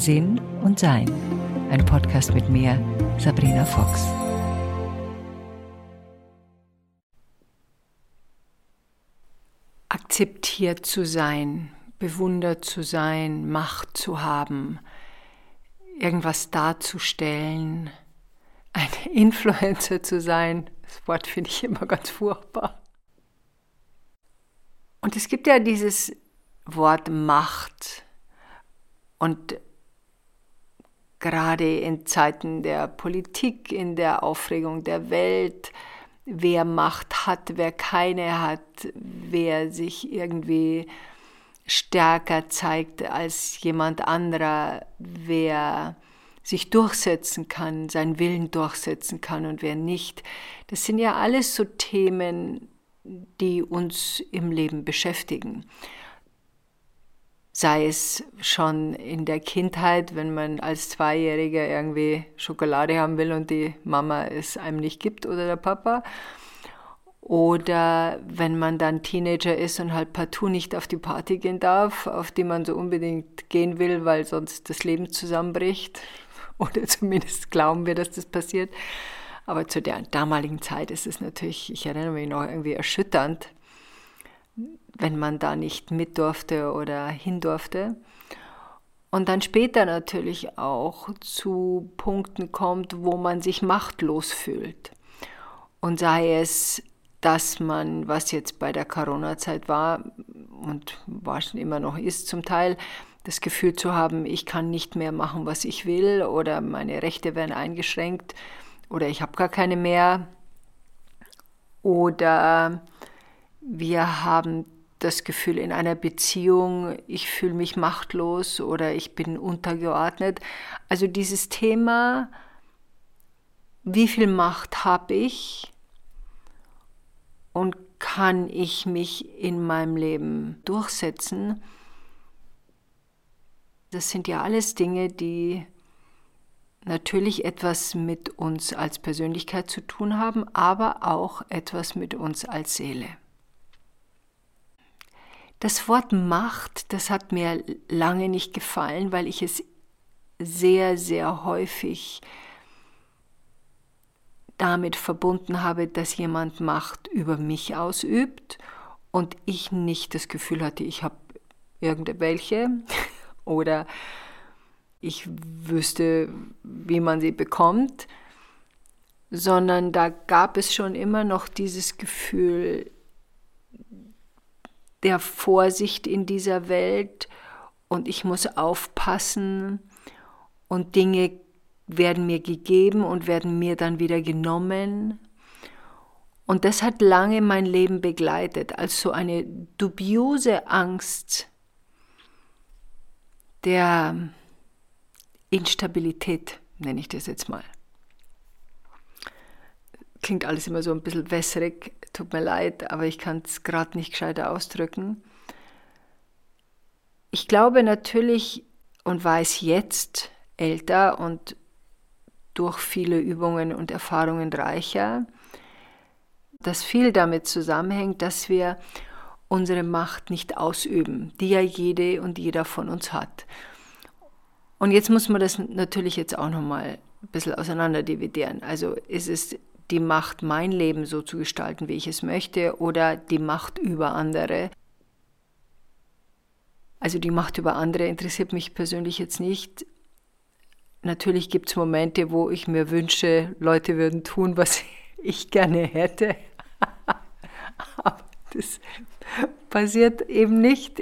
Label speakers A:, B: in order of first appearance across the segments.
A: Sinn und Sein. Ein Podcast mit mir, Sabrina Fox.
B: Akzeptiert zu sein, bewundert zu sein, Macht zu haben, irgendwas darzustellen, ein Influencer zu sein, das Wort finde ich immer ganz furchtbar. Und es gibt ja dieses Wort Macht. Und gerade in Zeiten der Politik, in der Aufregung der Welt, wer Macht hat, wer keine hat, wer sich irgendwie stärker zeigt als jemand anderer, wer sich durchsetzen kann, seinen Willen durchsetzen kann und wer nicht. Das sind ja alles so Themen, die uns im Leben beschäftigen. Sei es schon in der Kindheit, wenn man als Zweijähriger irgendwie Schokolade haben will und die Mama es einem nicht gibt oder der Papa. Oder wenn man dann Teenager ist und halt partout nicht auf die Party gehen darf, auf die man so unbedingt gehen will, weil sonst das Leben zusammenbricht. Oder zumindest glauben wir, dass das passiert. Aber zu der damaligen Zeit ist es natürlich, ich erinnere mich noch irgendwie erschütternd, wenn man da nicht mit durfte oder hin durfte. Und dann später natürlich auch zu Punkten kommt, wo man sich machtlos fühlt. Und sei es, dass man, was jetzt bei der Corona-Zeit war und war schon immer noch ist zum Teil, das Gefühl zu haben, ich kann nicht mehr machen, was ich will oder meine Rechte werden eingeschränkt oder ich habe gar keine mehr. Oder wir haben das Gefühl in einer Beziehung, ich fühle mich machtlos oder ich bin untergeordnet. Also dieses Thema, wie viel Macht habe ich und kann ich mich in meinem Leben durchsetzen, das sind ja alles Dinge, die natürlich etwas mit uns als Persönlichkeit zu tun haben, aber auch etwas mit uns als Seele. Das Wort Macht, das hat mir lange nicht gefallen, weil ich es sehr, sehr häufig damit verbunden habe, dass jemand Macht über mich ausübt und ich nicht das Gefühl hatte, ich habe irgendwelche oder ich wüsste, wie man sie bekommt, sondern da gab es schon immer noch dieses Gefühl der Vorsicht in dieser Welt und ich muss aufpassen und Dinge werden mir gegeben und werden mir dann wieder genommen. Und das hat lange mein Leben begleitet, als so eine dubiose Angst der Instabilität, nenne ich das jetzt mal. Klingt alles immer so ein bisschen wässrig, tut mir leid, aber ich kann es gerade nicht gescheiter ausdrücken. Ich glaube natürlich und weiß jetzt älter und durch viele Übungen und Erfahrungen reicher, dass viel damit zusammenhängt, dass wir unsere Macht nicht ausüben, die ja jede und jeder von uns hat. Und jetzt muss man das natürlich jetzt auch nochmal ein bisschen auseinander dividieren. Also ist es die Macht, mein Leben so zu gestalten, wie ich es möchte, oder die Macht über andere? Also die Macht über andere interessiert mich persönlich jetzt nicht. Natürlich gibt es Momente, wo ich mir wünsche, Leute würden tun, was ich gerne hätte. Aber das passiert eben nicht.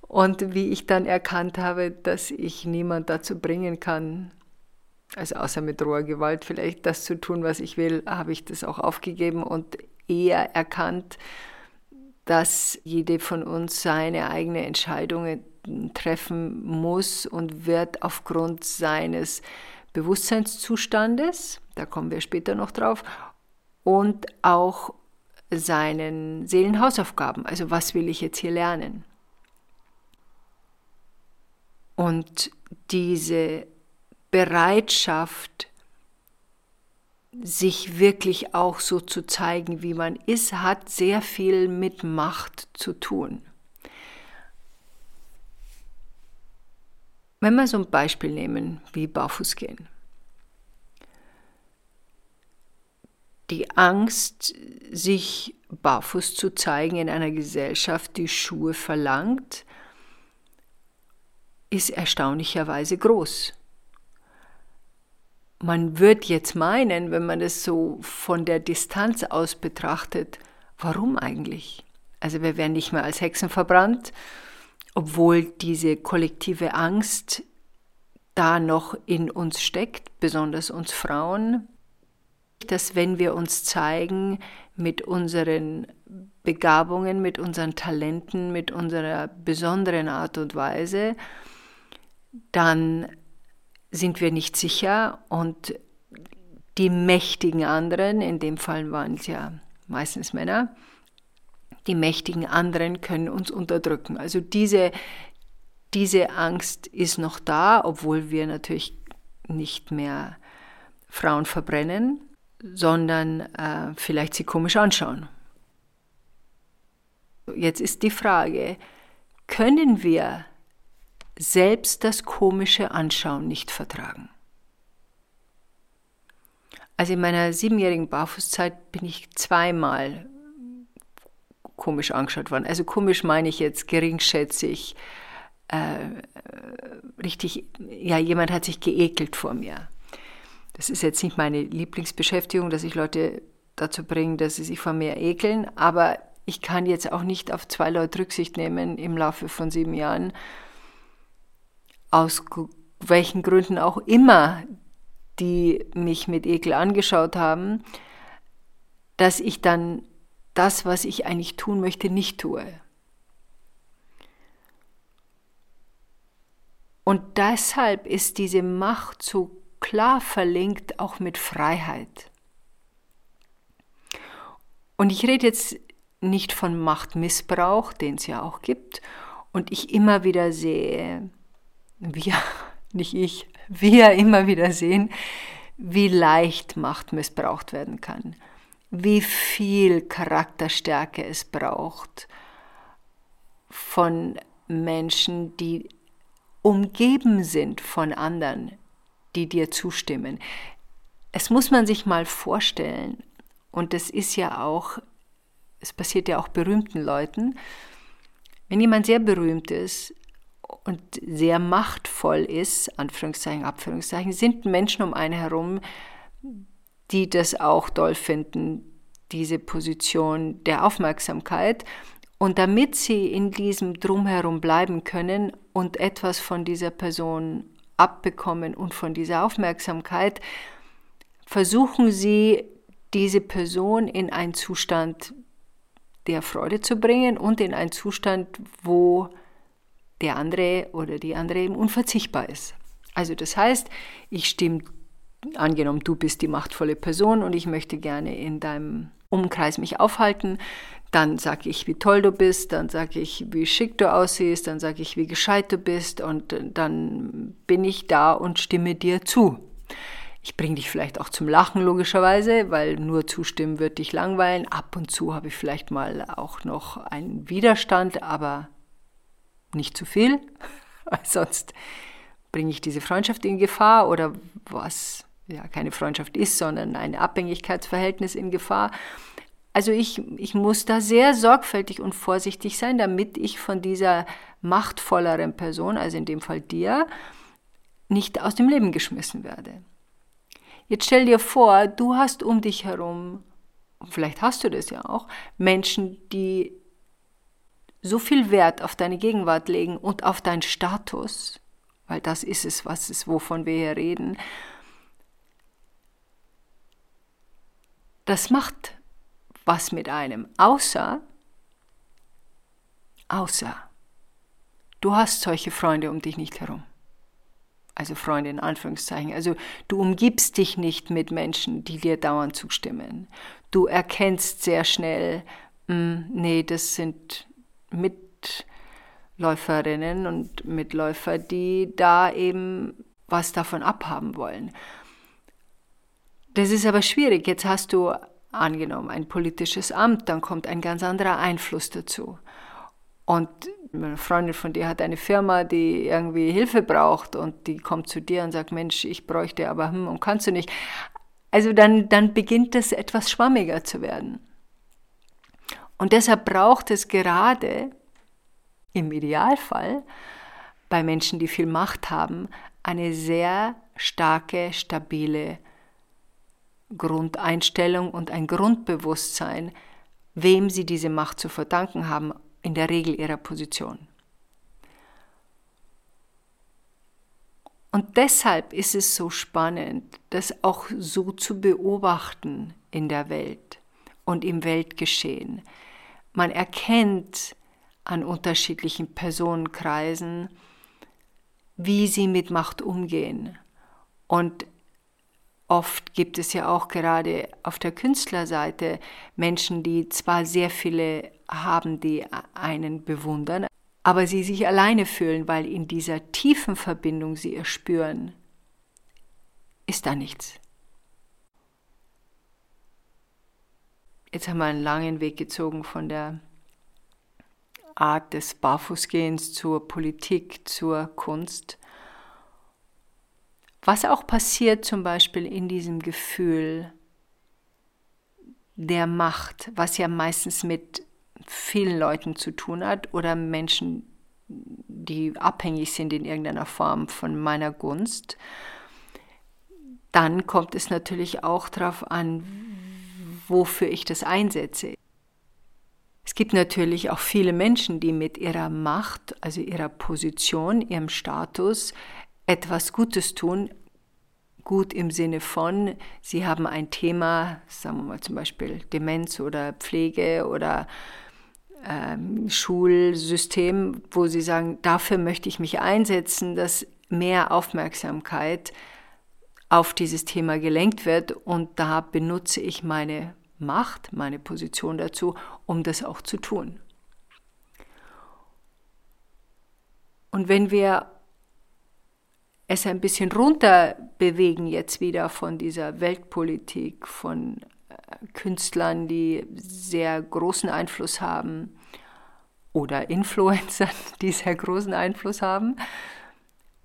B: Und wie ich dann erkannt habe, dass ich niemand dazu bringen kann, also außer mit roher Gewalt vielleicht das zu tun, was ich will, habe ich das auch aufgegeben und eher erkannt, dass jede von uns seine eigene Entscheidungen treffen muss und wird aufgrund seines Bewusstseinszustandes, da kommen wir später noch drauf, und auch seinen Seelenhausaufgaben. Also was will ich jetzt hier lernen? Und diese Bereitschaft, sich wirklich auch so zu zeigen, wie man ist, hat sehr viel mit Macht zu tun. Wenn wir so ein Beispiel nehmen wie Barfußgehen. Die Angst, sich barfuß zu zeigen in einer Gesellschaft, die Schuhe verlangt, ist erstaunlicherweise groß. Man wird jetzt meinen, wenn man es so von der Distanz aus betrachtet, warum eigentlich? Also wir werden nicht mehr als Hexen verbrannt, obwohl diese kollektive Angst da noch in uns steckt, besonders uns Frauen, dass wenn wir uns zeigen mit unseren Begabungen, mit unseren Talenten, mit unserer besonderen Art und Weise, dann sind wir nicht sicher und die mächtigen anderen, in dem Fall waren es ja meistens Männer, die mächtigen anderen können uns unterdrücken. Also diese, diese Angst ist noch da, obwohl wir natürlich nicht mehr Frauen verbrennen, sondern äh, vielleicht sie komisch anschauen. Jetzt ist die Frage, können wir selbst das komische Anschauen nicht vertragen? Also in meiner siebenjährigen Barfußzeit bin ich zweimal komisch angeschaut worden. Also komisch meine ich jetzt geringschätzig, äh, richtig, ja, jemand hat sich geekelt vor mir. Das ist jetzt nicht meine Lieblingsbeschäftigung, dass ich Leute dazu bringe, dass sie sich vor mir ekeln, aber ich kann jetzt auch nicht auf zwei Leute Rücksicht nehmen im Laufe von sieben Jahren, aus welchen Gründen auch immer, die mich mit Ekel angeschaut haben, dass ich dann das, was ich eigentlich tun möchte, nicht tue. Und deshalb ist diese Macht so klar verlinkt auch mit Freiheit. Und ich rede jetzt nicht von Machtmissbrauch, den es ja auch gibt, und ich immer wieder sehe, wir, nicht ich, wir immer wieder sehen, wie leicht Macht missbraucht werden kann wie viel Charakterstärke es braucht von Menschen, die umgeben sind von anderen, die dir zustimmen. Es muss man sich mal vorstellen, und das ist ja auch, es passiert ja auch berühmten Leuten, wenn jemand sehr berühmt ist und sehr machtvoll ist, Anführungszeichen, Abführungszeichen, sind Menschen um einen herum, die das auch toll finden, diese Position der Aufmerksamkeit. Und damit sie in diesem Drumherum bleiben können und etwas von dieser Person abbekommen und von dieser Aufmerksamkeit, versuchen sie, diese Person in einen Zustand der Freude zu bringen und in einen Zustand, wo der andere oder die andere eben unverzichtbar ist. Also das heißt, ich stimme angenommen, du bist die machtvolle Person und ich möchte gerne in deinem Umkreis mich aufhalten, dann sage ich, wie toll du bist, dann sage ich, wie schick du aussiehst, dann sage ich, wie gescheit du bist und dann bin ich da und stimme dir zu. Ich bringe dich vielleicht auch zum Lachen logischerweise, weil nur zustimmen wird dich langweilen. Ab und zu habe ich vielleicht mal auch noch einen Widerstand, aber nicht zu viel, sonst bringe ich diese Freundschaft in Gefahr oder was ja keine Freundschaft ist, sondern ein Abhängigkeitsverhältnis in Gefahr. Also ich, ich muss da sehr sorgfältig und vorsichtig sein, damit ich von dieser machtvolleren Person, also in dem Fall dir, nicht aus dem Leben geschmissen werde. Jetzt stell dir vor, du hast um dich herum, vielleicht hast du das ja auch, Menschen, die so viel Wert auf deine Gegenwart legen und auf deinen Status, weil das ist es, was ist, wovon wir hier reden, das macht was mit einem, außer, außer, du hast solche Freunde um dich nicht herum. Also Freunde in Anführungszeichen. Also du umgibst dich nicht mit Menschen, die dir dauernd zustimmen. Du erkennst sehr schnell, mh, hm, nee, das sind Mitläuferinnen und Mitläufer, die da eben was davon abhaben wollen. Das ist aber schwierig. Jetzt hast du angenommen ein politisches Amt, dann kommt ein ganz anderer Einfluss dazu. Und Eine Freundin von dir hat eine Firma, die irgendwie Hilfe braucht und die kommt zu dir und sagt, Mensch, ich bräuchte aber, hm, und kannst du nicht. Also dann, dann beginnt es etwas schwammiger zu werden. Und deshalb braucht es gerade im Idealfall bei Menschen, die viel Macht haben, eine sehr starke, stabile Grundeinstellung und ein Grundbewusstsein, wem sie diese Macht zu verdanken haben, in der Regel ihrer Position. Und deshalb ist es so spannend, das auch so zu beobachten in der Welt und im Weltgeschehen. Man erkennt an unterschiedlichen Personenkreisen, wie sie mit Macht umgehen. Und Oft gibt es ja auch gerade auf der Künstlerseite Menschen, die zwar sehr viele haben, die einen bewundern, aber sie sich alleine fühlen, weil in dieser tiefen Verbindung sie erspüren, ist da nichts. Jetzt haben wir einen langen Weg gezogen von der Art des Barfußgehens zur Politik, zur Kunst. Was auch passiert zum Beispiel in diesem Gefühl der Macht, was ja meistens mit vielen Leuten zu tun hat oder Menschen, die abhängig sind in irgendeiner Form von meiner Gunst, dann kommt es natürlich auch darauf an, wofür ich das einsetze. Es gibt natürlich auch viele Menschen, die mit ihrer Macht, also ihrer Position, ihrem Status etwas Gutes tun, gut im Sinne von, sie haben ein Thema, sagen wir mal zum Beispiel Demenz oder Pflege oder ähm, Schulsystem, wo sie sagen, dafür möchte ich mich einsetzen, dass mehr Aufmerksamkeit auf dieses Thema gelenkt wird und da benutze ich meine Macht, meine Position dazu, um das auch zu tun. Und wenn wir es ein bisschen runter bewegen jetzt wieder von dieser Weltpolitik, von äh, Künstlern, die sehr großen Einfluss haben oder Influencern, die sehr großen Einfluss haben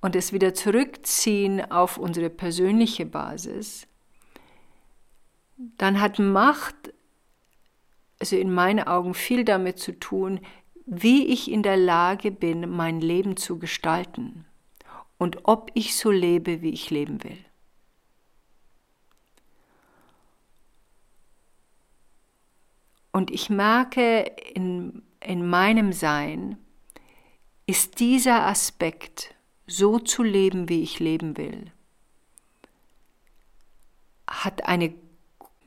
B: und es wieder zurückziehen auf unsere persönliche Basis, dann hat Macht, also in meinen Augen, viel damit zu tun, wie ich in der Lage bin, mein Leben zu gestalten und ob ich so lebe, wie ich leben will. Und ich merke in, in meinem Sein, ist dieser Aspekt, so zu leben, wie ich leben will, hat eine,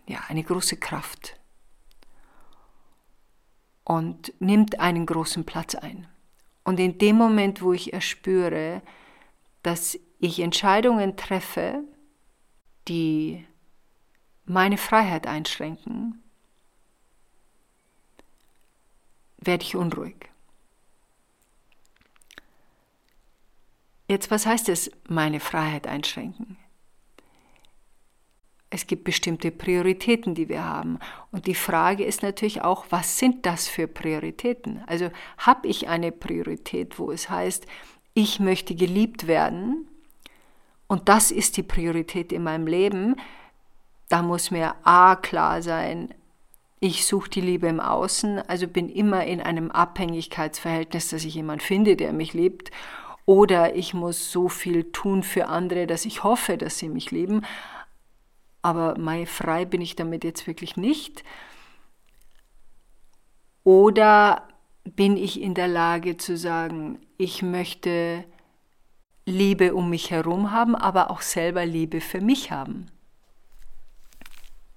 B: ja, eine große Kraft und nimmt einen großen Platz ein. Und in dem Moment, wo ich erspüre, dass ich Entscheidungen treffe, die meine Freiheit einschränken, werde ich unruhig. Jetzt, was heißt es, meine Freiheit einschränken? Es gibt bestimmte Prioritäten, die wir haben. Und die Frage ist natürlich auch, was sind das für Prioritäten? Also habe ich eine Priorität, wo es heißt, ich möchte geliebt werden und das ist die Priorität in meinem Leben, da muss mir A klar sein, ich suche die Liebe im Außen, also bin immer in einem Abhängigkeitsverhältnis, dass ich jemanden finde, der mich liebt. Oder ich muss so viel tun für andere, dass ich hoffe, dass sie mich lieben. Aber mal frei bin ich damit jetzt wirklich nicht. Oder bin ich in der Lage zu sagen, ich möchte Liebe um mich herum haben, aber auch selber Liebe für mich haben.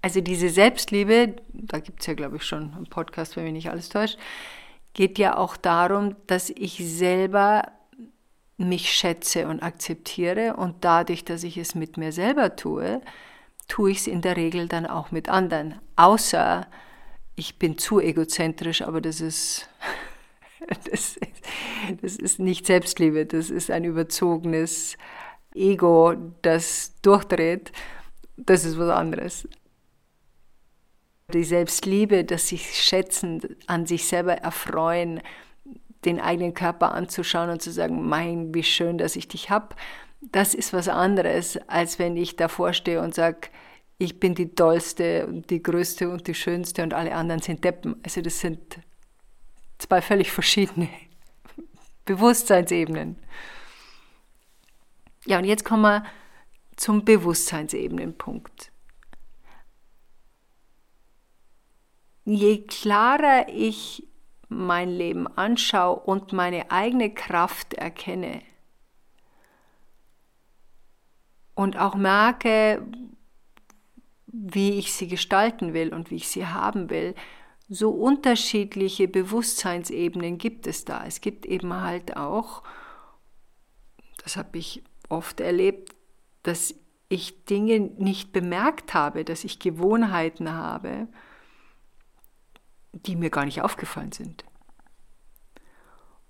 B: Also diese Selbstliebe, da gibt es ja, glaube ich, schon einen Podcast, wenn mich nicht alles täuscht, geht ja auch darum, dass ich selber mich schätze und akzeptiere und dadurch, dass ich es mit mir selber tue, tue ich es in der Regel dann auch mit anderen. Außer ich bin zu egozentrisch, aber das ist Das ist, das ist nicht Selbstliebe, das ist ein überzogenes Ego, das durchdreht. Das ist was anderes. Die Selbstliebe, das sich schätzen, an sich selber erfreuen, den eigenen Körper anzuschauen und zu sagen, mein, wie schön, dass ich dich habe, das ist was anderes, als wenn ich davor stehe und sage, ich bin die tollste und die größte und die schönste und alle anderen sind Deppen. Also das sind zwei völlig verschiedene Bewusstseinsebenen. Ja, und jetzt kommen wir zum Bewusstseinsebenenpunkt. Je klarer ich mein Leben anschaue und meine eigene Kraft erkenne. Und auch merke, wie ich sie gestalten will und wie ich sie haben will, so unterschiedliche Bewusstseinsebenen gibt es da. Es gibt eben halt auch, das habe ich oft erlebt, dass ich Dinge nicht bemerkt habe, dass ich Gewohnheiten habe, die mir gar nicht aufgefallen sind.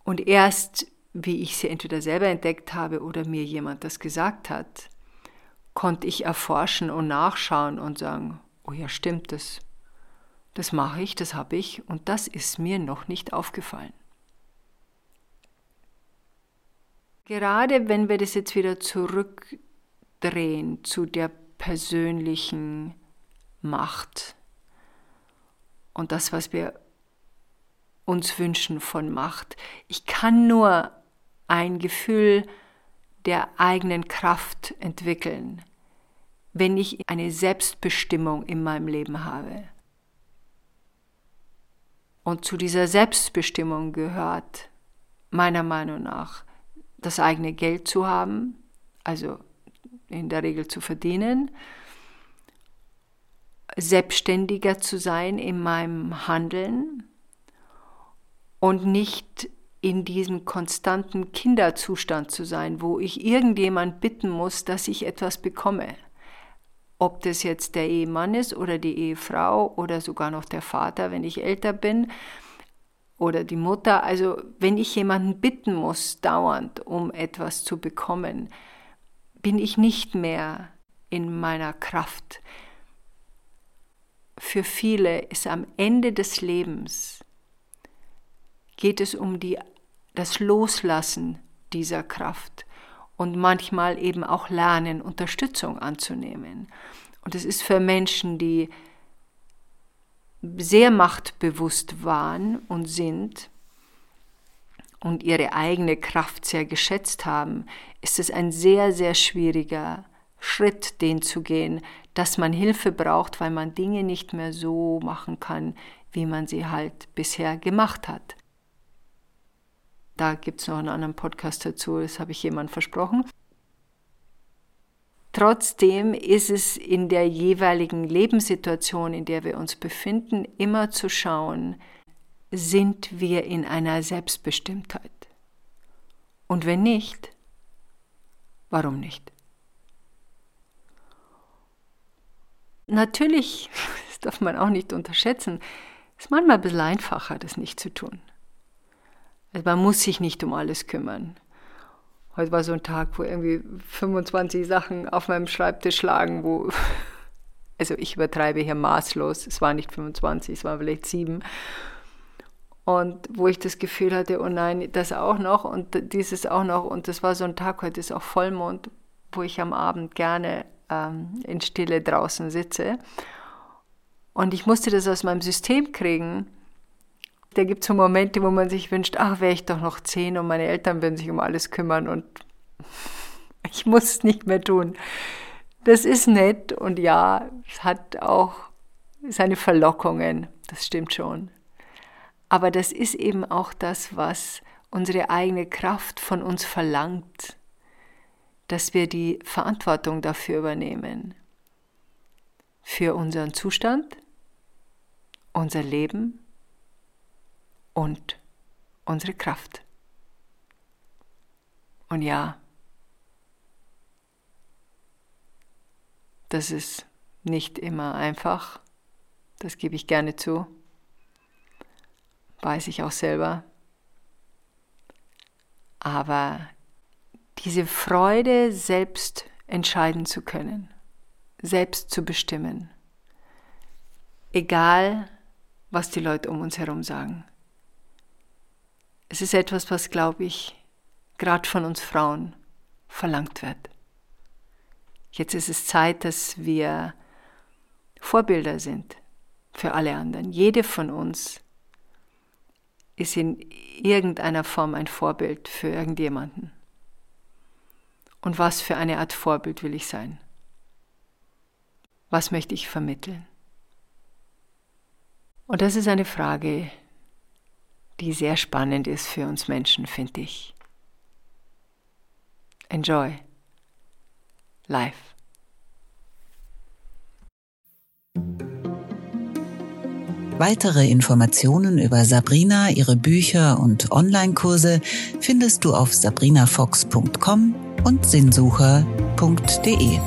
B: Und erst, wie ich sie entweder selber entdeckt habe oder mir jemand das gesagt hat, konnte ich erforschen und nachschauen und sagen, oh ja, stimmt das. Das mache ich, das habe ich und das ist mir noch nicht aufgefallen. Gerade wenn wir das jetzt wieder zurückdrehen zu der persönlichen Macht und das, was wir uns wünschen von Macht. Ich kann nur ein Gefühl der eigenen Kraft entwickeln, wenn ich eine Selbstbestimmung in meinem Leben habe. Und zu dieser Selbstbestimmung gehört meiner Meinung nach das eigene Geld zu haben, also in der Regel zu verdienen, selbstständiger zu sein in meinem Handeln und nicht in diesem konstanten Kinderzustand zu sein, wo ich irgendjemand bitten muss, dass ich etwas bekomme. Ob das jetzt der Ehemann ist oder die Ehefrau oder sogar noch der Vater, wenn ich älter bin, oder die Mutter. Also wenn ich jemanden bitten muss, dauernd, um etwas zu bekommen, bin ich nicht mehr in meiner Kraft. Für viele ist am Ende des Lebens geht es um die, das Loslassen dieser Kraft und manchmal eben auch lernen, Unterstützung anzunehmen. Und es ist für Menschen, die sehr machtbewusst waren und sind und ihre eigene Kraft sehr geschätzt haben, ist es ein sehr, sehr schwieriger Schritt, den zu gehen, dass man Hilfe braucht, weil man Dinge nicht mehr so machen kann, wie man sie halt bisher gemacht hat. Da gibt es noch einen anderen Podcast dazu, das habe ich jemand versprochen. Trotzdem ist es in der jeweiligen Lebenssituation, in der wir uns befinden, immer zu schauen, sind wir in einer Selbstbestimmtheit? Und wenn nicht, warum nicht? Natürlich, das darf man auch nicht unterschätzen, ist manchmal ein bisschen einfacher, das nicht zu tun. Also man muss sich nicht um alles kümmern. Heute war so ein Tag, wo irgendwie 25 Sachen auf meinem Schreibtisch lagen, wo, also ich übertreibe hier maßlos, es waren nicht 25, es waren vielleicht sieben. Und wo ich das Gefühl hatte, oh nein, das auch noch und dieses auch noch. Und das war so ein Tag, heute ist auch Vollmond, wo ich am Abend gerne ähm, in Stille draußen sitze. Und ich musste das aus meinem System kriegen da gibt es so Momente, wo man sich wünscht, ach, wäre ich doch noch zehn und meine Eltern würden sich um alles kümmern und ich muss es nicht mehr tun. Das ist nett und ja, es hat auch seine Verlockungen, das stimmt schon. Aber das ist eben auch das, was unsere eigene Kraft von uns verlangt, dass wir die Verantwortung dafür übernehmen. Für unseren Zustand, unser Leben und unsere Kraft. Und ja, das ist nicht immer einfach, das gebe ich gerne zu, weiß ich auch selber. Aber diese Freude, selbst entscheiden zu können, selbst zu bestimmen, egal was die Leute um uns herum sagen es ist etwas, was, glaube ich, gerade von uns Frauen verlangt wird. Jetzt ist es Zeit, dass wir Vorbilder sind für alle anderen. Jede von uns ist in irgendeiner Form ein Vorbild für irgendjemanden. Und was für eine Art Vorbild will ich sein? Was möchte ich vermitteln? Und das ist eine Frage, die sehr spannend ist für uns Menschen, finde ich. Enjoy life.
A: Weitere Informationen über Sabrina, ihre Bücher und Online-Kurse findest du auf sabrinafox.com und sinnsucher.de.